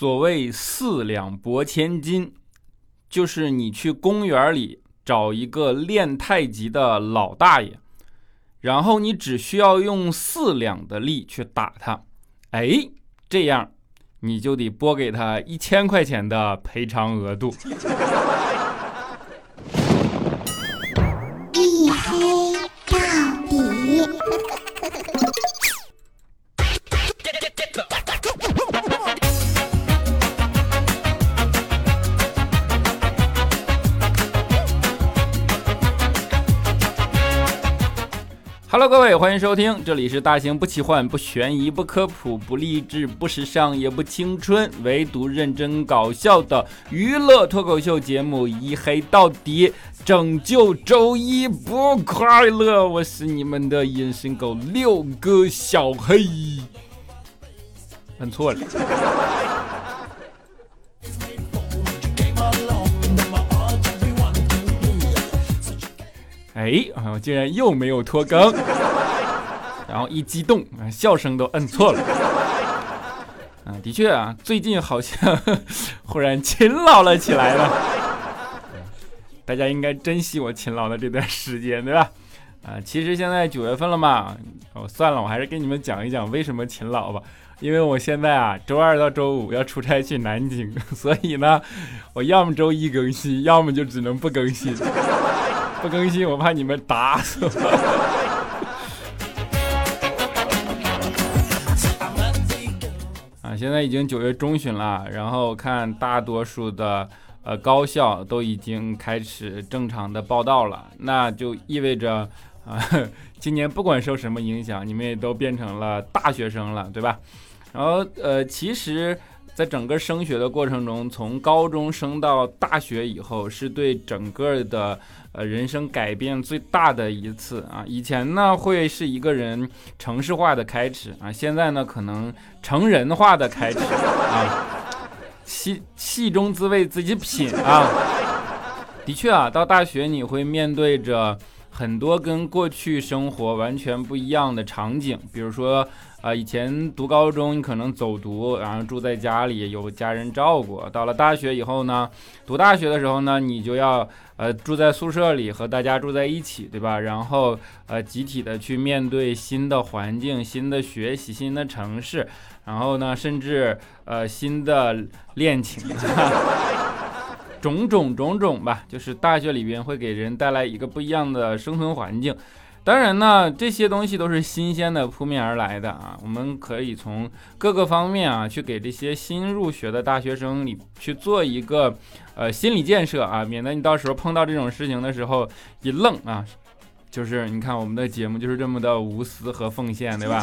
所谓四两拨千斤，就是你去公园里找一个练太极的老大爷，然后你只需要用四两的力去打他，哎，这样你就得拨给他一千块钱的赔偿额度。欢迎收听，这里是大型不奇幻、不悬疑、不科普、不励志、不时尚也不青春，唯独认真搞笑的娱乐脱口秀节目《一黑到底》，拯救周一不快乐。我是你们的隐身狗六个小黑，按错了。哎，我竟然又没有拖更，然后一激动，啊，笑声都摁错了。啊，的确啊，最近好像 忽然勤劳了起来了。大家应该珍惜我勤劳的这段时间，对吧？啊，其实现在九月份了嘛，哦，算了，我还是跟你们讲一讲为什么勤劳吧。因为我现在啊，周二到周五要出差去南京，所以呢，我要么周一更新，要么就只能不更新。不更新，我怕你们打死我。现在已经九月中旬了，然后看大多数的呃高校都已经开始正常的报道了，那就意味着啊，今年不管受什么影响，你们也都变成了大学生了，对吧？然后呃，其实。在整个升学的过程中，从高中升到大学以后，是对整个的呃人生改变最大的一次啊！以前呢，会是一个人城市化的开始啊，现在呢，可能成人化的开始啊。戏戏中滋味自己品啊！的确啊，到大学你会面对着很多跟过去生活完全不一样的场景，比如说。啊，以前读高中你可能走读，然后住在家里有家人照顾。到了大学以后呢，读大学的时候呢，你就要呃住在宿舍里和大家住在一起，对吧？然后呃集体的去面对新的环境、新的学习、新的城市，然后呢，甚至呃新的恋情，种种种种吧，就是大学里边会给人带来一个不一样的生存环境。当然呢，这些东西都是新鲜的扑面而来的啊！我们可以从各个方面啊，去给这些新入学的大学生里去做一个呃心理建设啊，免得你到时候碰到这种事情的时候一愣啊。就是你看我们的节目就是这么的无私和奉献，对吧？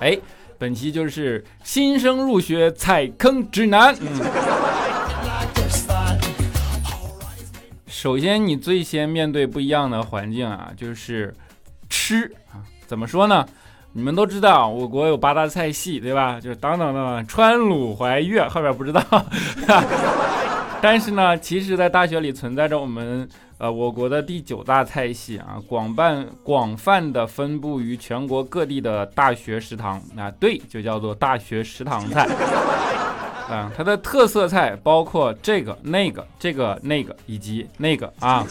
哎，本期就是新生入学踩坑指南。嗯首先，你最先面对不一样的环境啊，就是吃啊。怎么说呢？你们都知道，我国有八大菜系，对吧？就是等等等，川鲁淮粤，后边不知道。但是呢，其实，在大学里存在着我们呃我国的第九大菜系啊，广泛广泛的分布于全国各地的大学食堂啊，对，就叫做大学食堂菜。啊，它的特色菜包括这个、那个、这个、那个以及那个啊。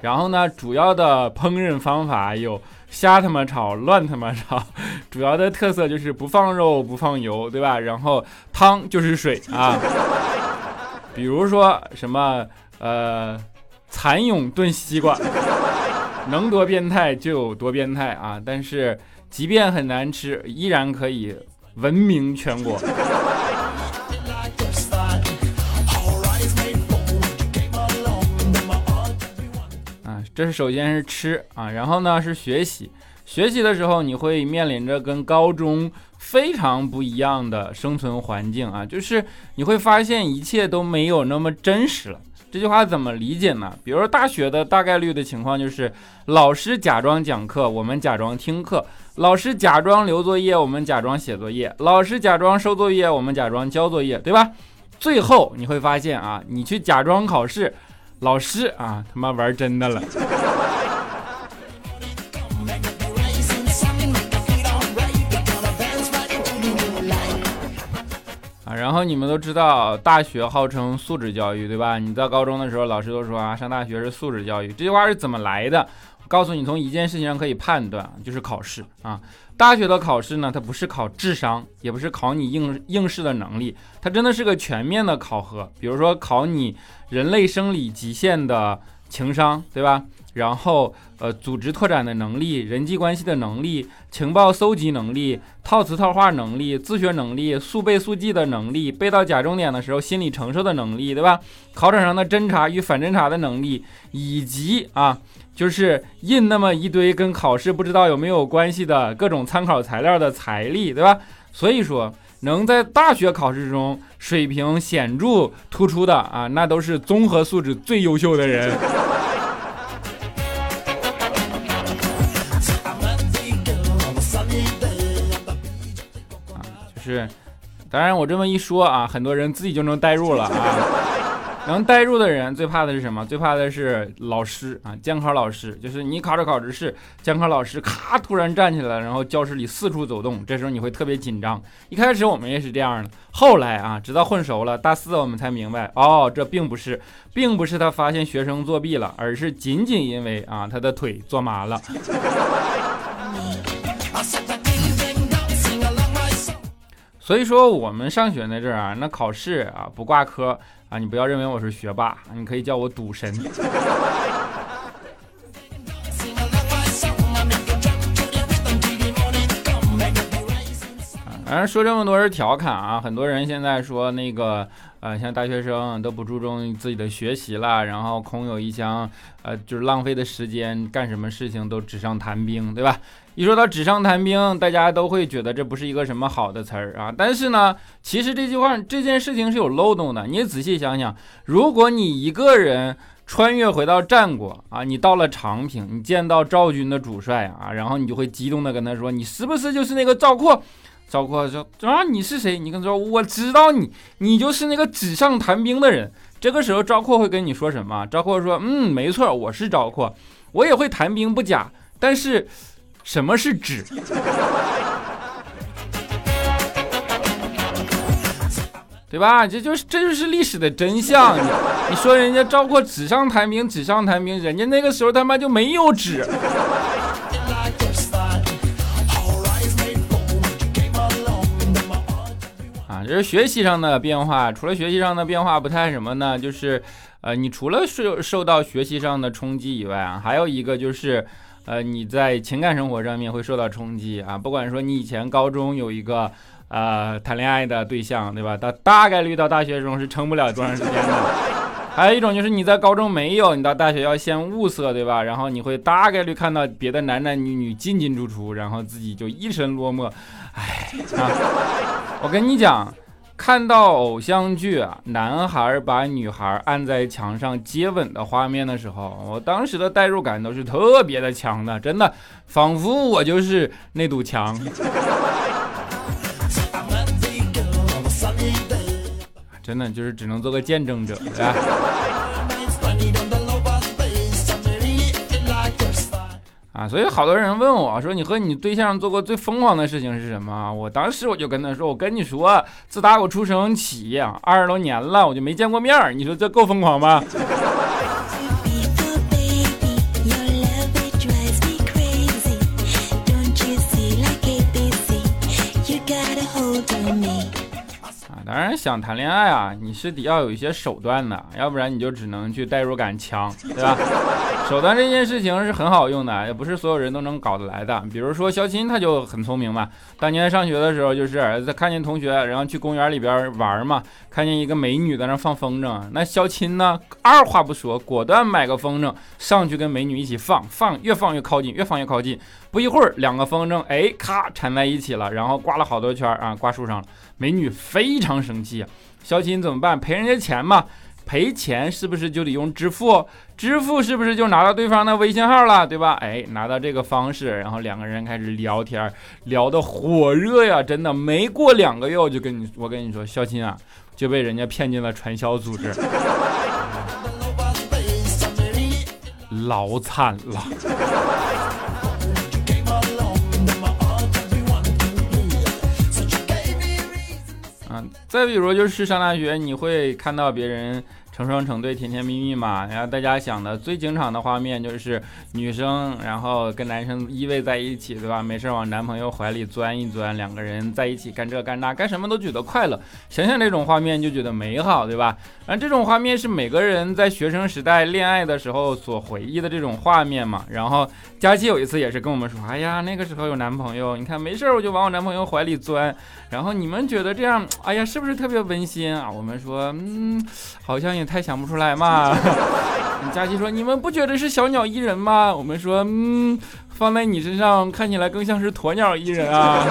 然后呢，主要的烹饪方法有瞎他妈炒、乱他妈炒。主要的特色就是不放肉、不放油，对吧？然后汤就是水啊。比如说什么呃，蚕蛹炖西瓜，能多变态就有多变态啊！但是即便很难吃，依然可以闻名全国。这是首先是吃啊，然后呢是学习。学习的时候，你会面临着跟高中非常不一样的生存环境啊，就是你会发现一切都没有那么真实了。这句话怎么理解呢？比如说大学的大概率的情况就是，老师假装讲课，我们假装听课；老师假装留作业，我们假装写作业；老师假装收作业，我们假装交作业，对吧？最后你会发现啊，你去假装考试。老师啊，他妈玩真的了。啊然后你们都知道，大学号称素质教育，对吧？你在高中的时候，老师都说啊，上大学是素质教育，这句话是怎么来的？告诉你，从一件事情上可以判断，就是考试啊。大学的考试呢，它不是考智商，也不是考你应应试的能力，它真的是个全面的考核。比如说考你人类生理极限的情商，对吧？然后，呃，组织拓展的能力、人际关系的能力、情报搜集能力、套词套话能力、自学能力、速背速记的能力、背到假重点的时候心理承受的能力，对吧？考场上的侦查与反侦查的能力，以及啊，就是印那么一堆跟考试不知道有没有关系的各种参考材料的财力，对吧？所以说，能在大学考试中水平显著突出的啊，那都是综合素质最优秀的人。是，当然我这么一说啊，很多人自己就能代入了啊。能代入的人最怕的是什么？最怕的是老师啊，监考老师。就是你考着考着试，监考老师咔突然站起来，然后教室里四处走动，这时候你会特别紧张。一开始我们也是这样的，后来啊，直到混熟了，大四我们才明白，哦，这并不是，并不是他发现学生作弊了，而是仅仅因为啊他的腿坐麻了。所以说我们上学那阵儿啊，那考试啊不挂科啊，你不要认为我是学霸，你可以叫我赌神。反 正说这么多是调侃啊，很多人现在说那个呃，像大学生都不注重自己的学习了，然后空有一腔呃，就是浪费的时间，干什么事情都纸上谈兵，对吧？一说到纸上谈兵，大家都会觉得这不是一个什么好的词儿啊。但是呢，其实这句话这件事情是有漏洞的。你仔细想想，如果你一个人穿越回到战国啊，你到了长平，你见到赵军的主帅啊，然后你就会激动的跟他说：“你是不是就是那个赵括？”赵括说：“啊，你是谁？”你跟他说：“我知道你，你就是那个纸上谈兵的人。”这个时候赵括会跟你说什么？赵括说：“嗯，没错，我是赵括，我也会谈兵不假，但是。”什么是纸？对吧？这就是这就是历史的真相。你你说人家赵括纸上谈兵，纸上谈兵，人家那个时候他妈就没有纸。啊，这是学习上的变化。除了学习上的变化不太什么呢？就是，呃，你除了受受到学习上的冲击以外啊，还有一个就是。呃，你在情感生活上面会受到冲击啊，不管说你以前高中有一个呃谈恋爱的对象，对吧？大大概率到大学中是撑不了多长时间的。还有一种就是你在高中没有，你到大学要先物色，对吧？然后你会大概率看到别的男男女女进进出出，然后自己就一身落寞。哎啊，我跟你讲。看到偶像剧啊，男孩把女孩按在墙上接吻的画面的时候，我当时的代入感都是特别的强的，真的，仿佛我就是那堵墙。真的就是只能做个见证者，对吧所以好多人问我说：“你和你对象做过最疯狂的事情是什么？”我当时我就跟他说：“我跟你说，自打我出生起，二十多年了，我就没见过面儿。你说这够疯狂吗？”当然想谈恋爱啊，你是得要有一些手段的，要不然你就只能去代入感强，对吧？手段这件事情是很好用的，也不是所有人都能搞得来的。比如说肖钦他就很聪明嘛，当年上学的时候就是他看见同学，然后去公园里边玩嘛，看见一个美女在那放风筝，那肖钦呢二话不说，果断买个风筝上去跟美女一起放，放越放越靠近，越放越靠近，不一会儿两个风筝哎咔缠在一起了，然后挂了好多圈啊，挂树上了。美女非常生气，肖琴怎么办？赔人家钱嘛？赔钱是不是就得用支付？支付是不是就拿到对方的微信号了？对吧？哎，拿到这个方式，然后两个人开始聊天，聊得火热呀！真的，没过两个月，我就跟你，我跟你说，肖琴啊，就被人家骗进了传销组织，老惨了。再比如就是上大学，你会看到别人。成双成对，甜甜蜜蜜嘛。然后大家想的最经常的画面就是女生，然后跟男生依偎在一起，对吧？没事往男朋友怀里钻一钻，两个人在一起干这干那，干什么都觉得快乐。想想这种画面就觉得美好，对吧？然后这种画面是每个人在学生时代恋爱的时候所回忆的这种画面嘛。然后佳琪有一次也是跟我们说，哎呀，那个时候有男朋友，你看没事我就往我男朋友怀里钻。然后你们觉得这样，哎呀，是不是特别温馨啊？我们说，嗯，好像也太想不出来嘛。佳琪说，你们不觉得是小鸟依人吗？我们说，嗯，放在你身上看起来更像是鸵鸟依人啊。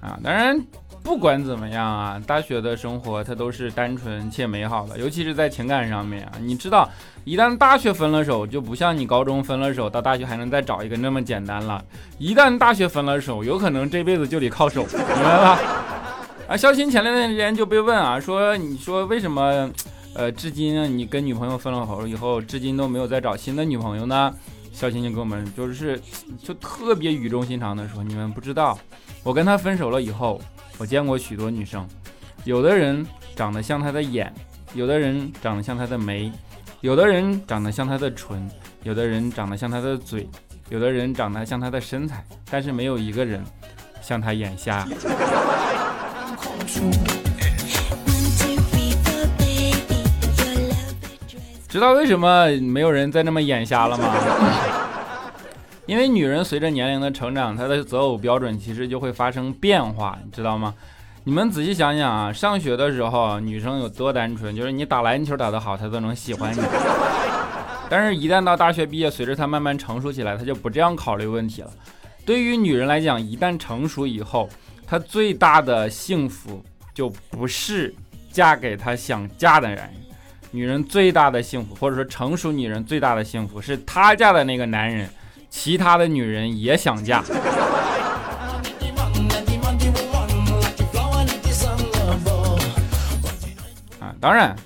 啊，当然。不管怎么样啊，大学的生活它都是单纯且美好的，尤其是在情感上面啊。你知道，一旦大学分了手，就不像你高中分了手，到大学还能再找一个那么简单了。一旦大学分了手，有可能这辈子就得靠手，明白吧？啊，肖鑫前段时间就被问啊，说你说为什么，呃，至今你跟女朋友分了手以后，至今都没有再找新的女朋友呢？肖鑫就跟我们就是就特别语重心长的说，你们不知道，我跟他分手了以后。我见过许多女生，有的人长得像他的眼，有的人长得像他的眉，有的人长得像他的唇，有的人长得像他的嘴，有的人长得像他的身材，但是没有一个人像他眼瞎。知道为什么没有人再那么眼瞎了吗？因为女人随着年龄的成长，她的择偶标准其实就会发生变化，你知道吗？你们仔细想想啊，上学的时候女生有多单纯，就是你打篮球打得好，她都能喜欢你。但是，一旦到大学毕业，随着她慢慢成熟起来，她就不这样考虑问题了。对于女人来讲，一旦成熟以后，她最大的幸福就不是嫁给她想嫁的人。女人最大的幸福，或者说成熟女人最大的幸福，是她嫁的那个男人。其他的女人也想嫁啊！当然，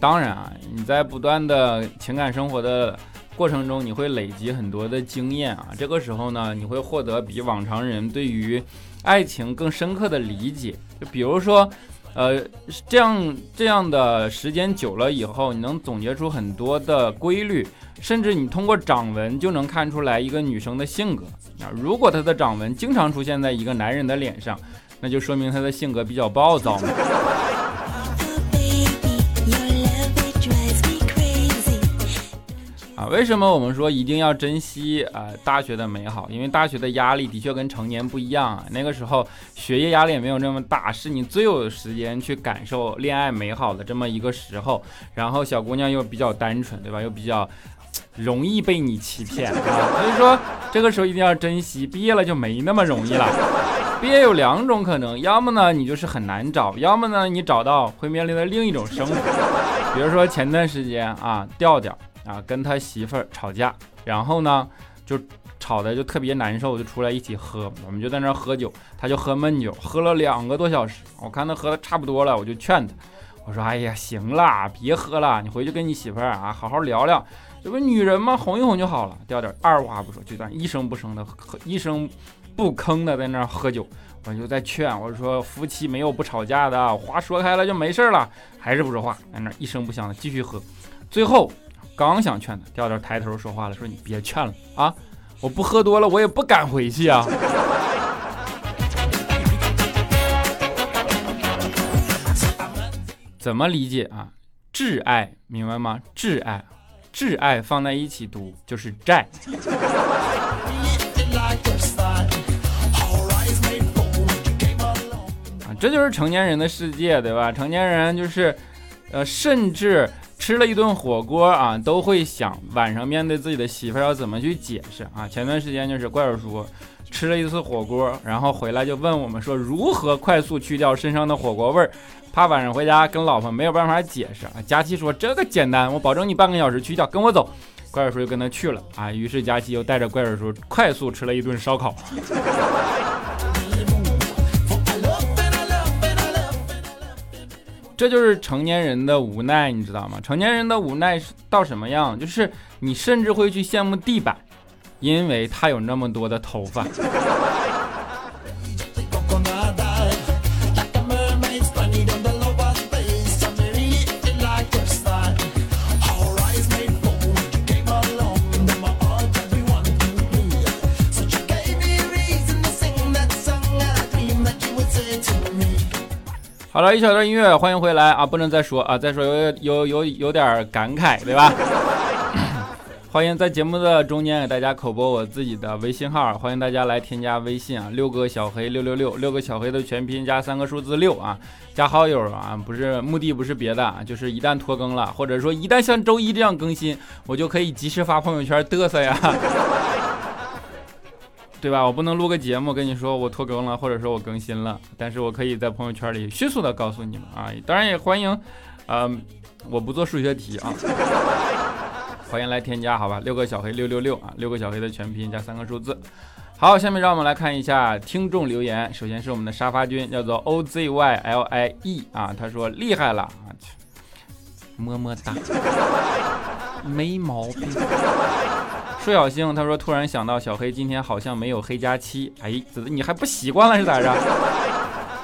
当然啊，你在不断的情感生活的过程中，你会累积很多的经验啊。这个时候呢，你会获得比往常人对于爱情更深刻的理解。就比如说。呃，这样这样的时间久了以后，你能总结出很多的规律，甚至你通过掌纹就能看出来一个女生的性格啊。如果她的掌纹经常出现在一个男人的脸上，那就说明她的性格比较暴躁嘛。为什么我们说一定要珍惜啊大学的美好？因为大学的压力的确跟成年不一样啊。那个时候学业压力也没有那么大，是你最有时间去感受恋爱美好的这么一个时候。然后小姑娘又比较单纯，对吧？又比较容易被你欺骗啊。所以说这个时候一定要珍惜。毕业了就没那么容易了。毕业有两种可能，要么呢你就是很难找，要么呢你找到会面临的另一种生活。比如说前段时间啊，调调。啊，跟他媳妇儿吵架，然后呢，就吵的就特别难受，就出来一起喝，我们就在那儿喝酒，他就喝闷酒，喝了两个多小时，我看他喝的差不多了，我就劝他，我说，哎呀，行了，别喝了，你回去跟你媳妇儿啊好好聊聊，这不女人吗？哄一哄就好了。调调二话不说，就在一声不声的喝，一声不吭的在那儿喝酒，我就在劝，我说夫妻没有不吵架的，话说开了就没事了，还是不说话，在那一声不响的继续喝，最后。刚想劝他，调调抬头说话了，说你别劝了啊！我不喝多了，我也不敢回去啊。怎么理解啊？挚爱，明白吗？挚爱，挚爱放在一起读就是债。啊，这就是成年人的世界，对吧？成年人就是，呃，甚至。吃了一顿火锅啊，都会想晚上面对自己的媳妇要怎么去解释啊。前段时间就是怪叔叔吃了一次火锅，然后回来就问我们说如何快速去掉身上的火锅味儿，怕晚上回家跟老婆没有办法解释啊。佳琪说这个简单，我保证你半个小时去掉，跟我走。怪叔叔就跟他去了啊。于是佳琪又带着怪叔叔快速吃了一顿烧烤。这就是成年人的无奈，你知道吗？成年人的无奈是到什么样？就是你甚至会去羡慕地板，因为它有那么多的头发。好了，一小段音乐，欢迎回来啊！不能再说啊，再说有有有有点感慨，对吧？欢迎在节目的中间给大家口播我自己的微信号，欢迎大家来添加微信啊，六个小黑六六六，六个小黑的全拼加三个数字六啊，加好友啊，不是目的不是别的，就是一旦拖更了，或者说一旦像周一这样更新，我就可以及时发朋友圈嘚瑟呀。对吧？我不能录个节目跟你说我拖更了，或者说我更新了，但是我可以在朋友圈里迅速的告诉你们啊！当然也欢迎，嗯，我不做数学题啊，欢迎来添加，好吧？六个小黑六六六啊，六个小黑的全拼加三个数字。好，下面让我们来看一下听众留言。首先是我们的沙发君，叫做 O Z Y L I E 啊，他说厉害了啊，么么哒，没毛病。不小星他说：“突然想到小黑今天好像没有黑加七，哎，你还不习惯了是咋着？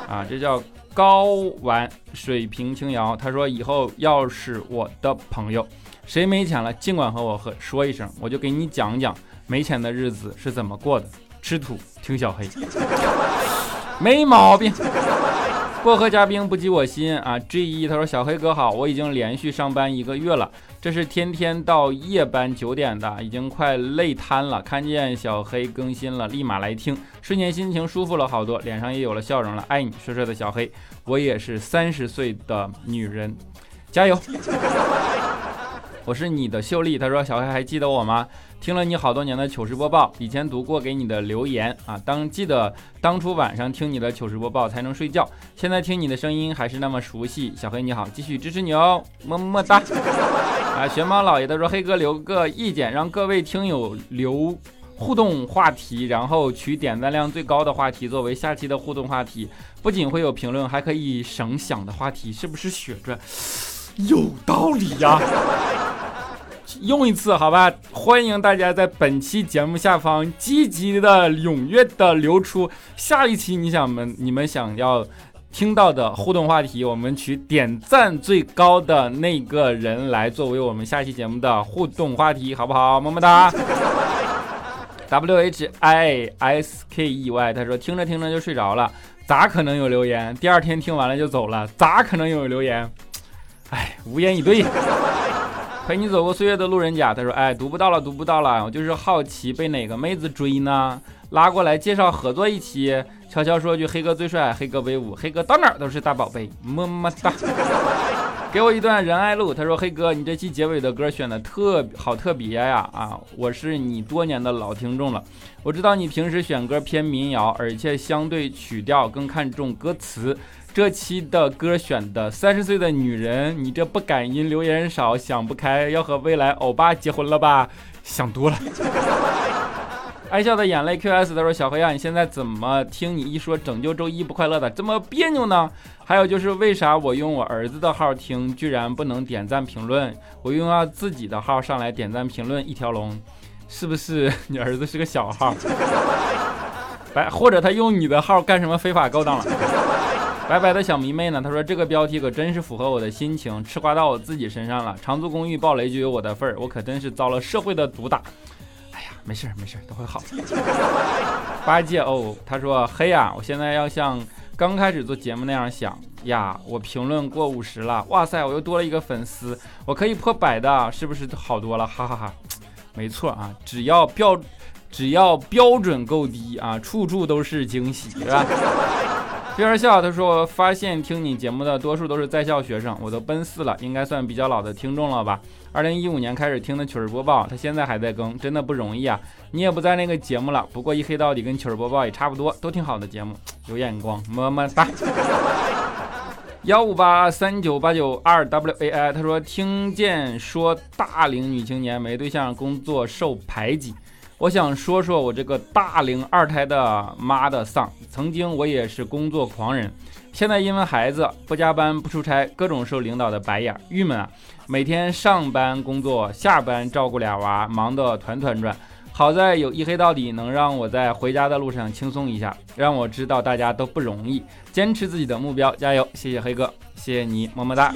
啊，这叫高玩水平轻摇。他说以后要是我的朋友，谁没钱了，尽管和我和说一声，我就给你讲讲没钱的日子是怎么过的。吃土听小黑，没毛病。”薄荷嘉宾不及我心啊！G 一他说小黑哥好，我已经连续上班一个月了，这是天天到夜班九点的，已经快累瘫了。看见小黑更新了，立马来听，瞬间心情舒服了好多，脸上也有了笑容了。爱你，帅帅的小黑，我也是三十岁的女人，加油！我是你的秀丽，他说小黑还记得我吗？听了你好多年的糗事播报，以前读过给你的留言啊，当记得当初晚上听你的糗事播报才能睡觉，现在听你的声音还是那么熟悉。小黑你好，继续支持你哦，么么哒。啊，玄猫老爷他说黑哥留个意见，让各位听友留互动话题，然后取点赞量最高的话题作为下期的互动话题，不仅会有评论，还可以省想的话题，是不是血赚？有道理呀。用一次好吧，欢迎大家在本期节目下方积极的、踊跃的留出下一期你想们你们想要听到的互动话题，我们取点赞最高的那个人来作为我们下期节目的互动话题，好不好？么么哒。W H I S K E Y，他说听着听着就睡着了，咋可能有留言？第二天听完了就走了，咋可能有留言？哎，无言以对。陪你走过岁月的路人甲，他说：“哎，读不到了，读不到了，我就是好奇被哪个妹子追呢？拉过来介绍合作一期，悄悄说句黑哥最帅，黑哥威武，黑哥到哪儿都是大宝贝，么么哒。给我一段仁爱路，他说：黑哥，你这期结尾的歌选的特好特别呀！啊，我是你多年的老听众了，我知道你平时选歌偏民谣，而且相对曲调更看重歌词。”这期的歌选的三十岁的女人，你这不感因留言少想不开，要和未来欧巴结婚了吧？想多了。爱笑的眼泪 QS 他说小黑啊，你现在怎么听你一说拯救周一不快乐的这么别扭呢？还有就是为啥我用我儿子的号听居然不能点赞评论，我用要自己的号上来点赞评论一条龙，是不是你儿子是个小号？白或者他用你的号干什么非法勾当了？白白的小迷妹呢？她说这个标题可真是符合我的心情，吃瓜到我自己身上了。长租公寓暴雷就有我的份儿，我可真是遭了社会的毒打。没事没事都会好。八戒哦，他说嘿呀，我现在要像刚开始做节目那样想呀，我评论过五十了，哇塞，我又多了一个粉丝，我可以破百的，是不是好多了？哈哈哈，没错啊，只要标只要标准够低啊，处处都是惊喜，是吧？边儿笑，他说：“发现听你节目的多数都是在校学生，我都奔四了，应该算比较老的听众了吧？二零一五年开始听的糗事播报，他现在还在更，真的不容易啊！你也不在那个节目了，不过一黑到底跟糗事播报也差不多，都挺好的节目，有眼光，么么哒。幺五八三九八九二 W A I，他说听见说大龄女青年没对象，工作受排挤。”我想说说我这个大龄二胎的妈的丧。曾经我也是工作狂人，现在因为孩子不加班不出差，各种受领导的白眼，郁闷啊！每天上班工作，下班照顾俩娃，忙得团团转。好在有一黑到底，能让我在回家的路上轻松一下，让我知道大家都不容易，坚持自己的目标，加油！谢谢黑哥，谢谢你，么么哒。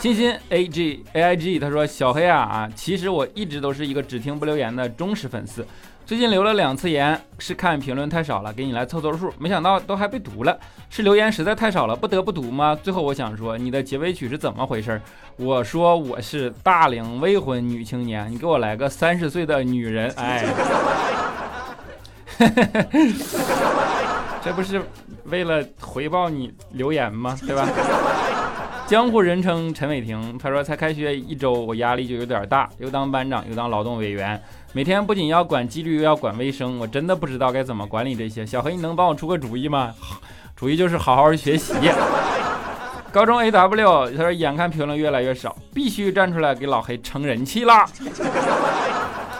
欣欣 A G A I G，他说小黑啊啊，其实我一直都是一个只听不留言的忠实粉丝，最近留了两次言，是看评论太少了，给你来凑凑数，没想到都还被读了，是留言实在太少了，不得不读吗？最后我想说，你的结尾曲是怎么回事？我说我是大龄未婚女青年，你给我来个三十岁的女人，哎，这不是为了回报你留言吗？对吧？江湖人称陈伟霆，他说才开学一周，我压力就有点大，又当班长又当劳动委员，每天不仅要管纪律又要管卫生，我真的不知道该怎么管理这些。小黑，你能帮我出个主意吗？主意就是好好学习。高中 A W，他说眼看评论越来越少，必须站出来给老黑撑人气啦！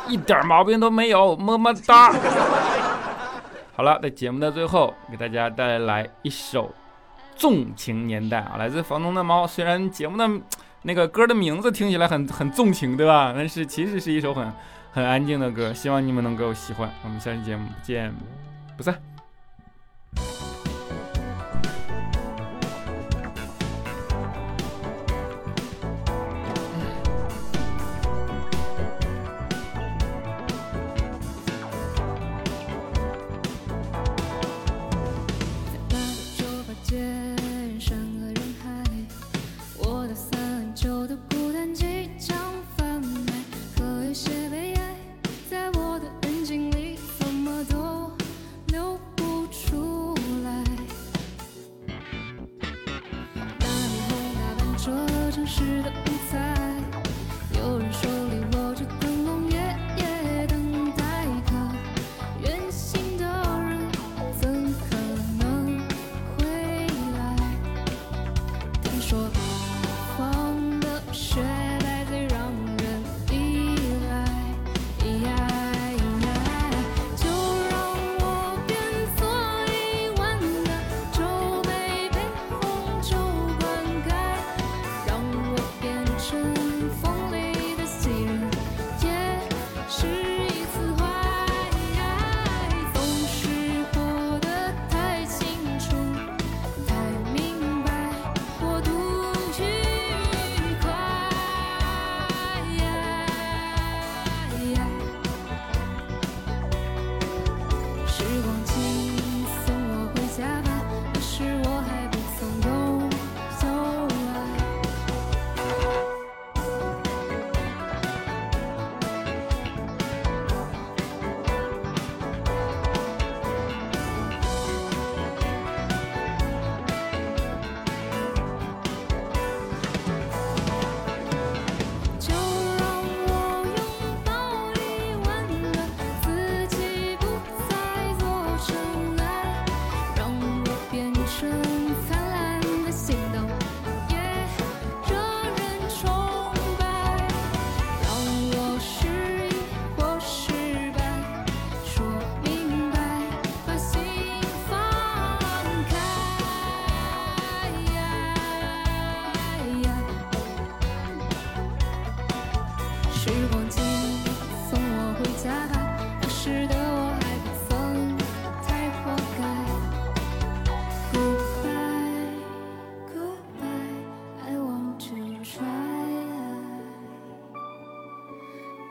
一点毛病都没有，么么哒。好了，在节目的最后，给大家带来一首纵情年代啊，来自房东的猫。虽然节目的 那个歌的名字听起来很很纵情，对吧？但是其实是一首很很安静的歌，希望你们能够喜欢。我们下期节目不见不散。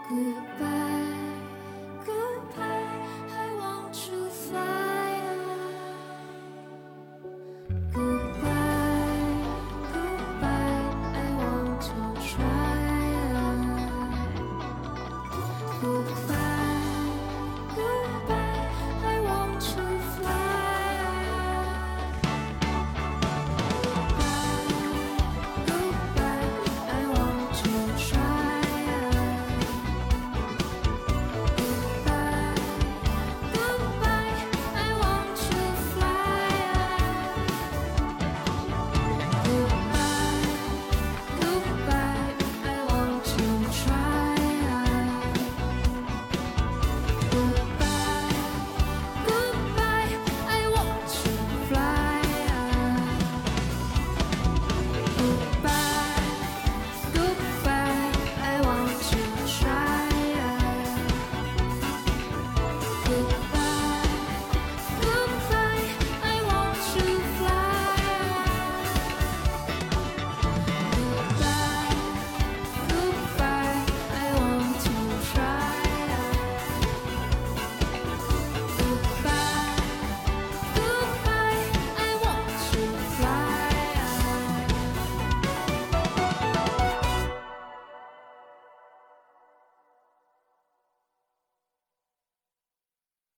Mm-hmm.